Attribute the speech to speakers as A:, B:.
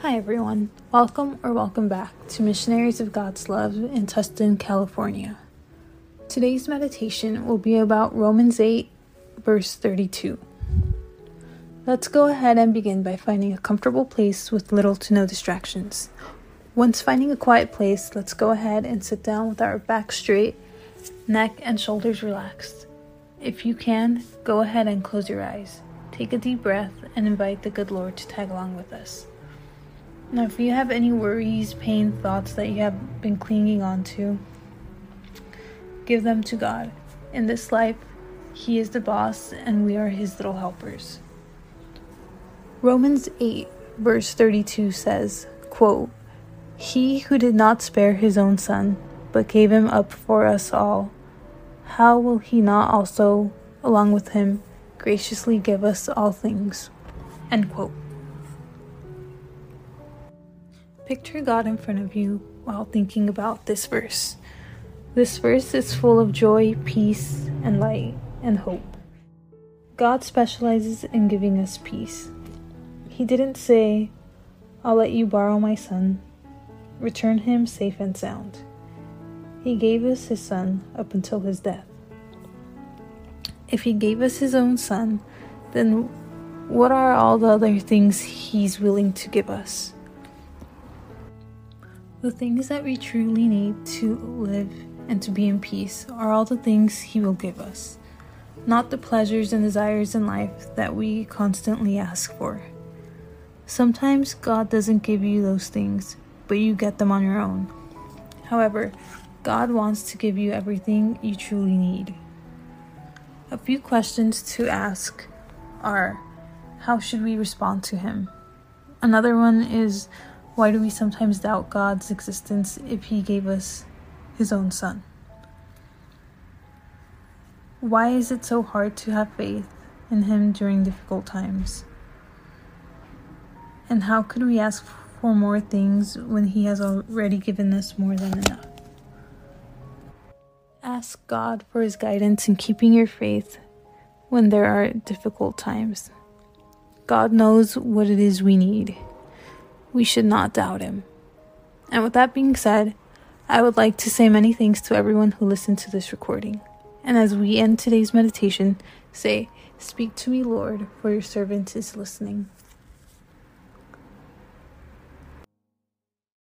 A: Hi, everyone. Welcome or welcome back to Missionaries of God's Love in Tustin, California. Today's meditation will be about Romans 8, verse 32. Let's go ahead and begin by finding a comfortable place with little to no distractions. Once finding a quiet place, let's go ahead and sit down with our back straight, neck and shoulders relaxed. If you can, go ahead and close your eyes. Take a deep breath and invite the good Lord to tag along with us. Now, if you have any worries, pain, thoughts that you have been clinging on to, give them to God. In this life, He is the boss and we are His little helpers. Romans 8, verse 32 says, quote, He who did not spare His own Son, but gave Him up for us all, how will He not also, along with Him, graciously give us all things? End quote. Picture God in front of you while thinking about this verse. This verse is full of joy, peace, and light and hope. God specializes in giving us peace. He didn't say, I'll let you borrow my son, return him safe and sound. He gave us his son up until his death. If he gave us his own son, then what are all the other things he's willing to give us? The things that we truly need to live and to be in peace are all the things He will give us, not the pleasures and desires in life that we constantly ask for. Sometimes God doesn't give you those things, but you get them on your own. However, God wants to give you everything you truly need. A few questions to ask are How should we respond to Him? Another one is why do we sometimes doubt God's existence if He gave us His own Son? Why is it so hard to have faith in Him during difficult times? And how could we ask for more things when He has already given us more than enough? Ask God for His guidance in keeping your faith when there are difficult times. God knows what it is we need we should not doubt him. And with that being said, I would like to say many thanks to everyone who listened to this recording. And as we end today's meditation, say, Speak to me, Lord, for your servant is listening.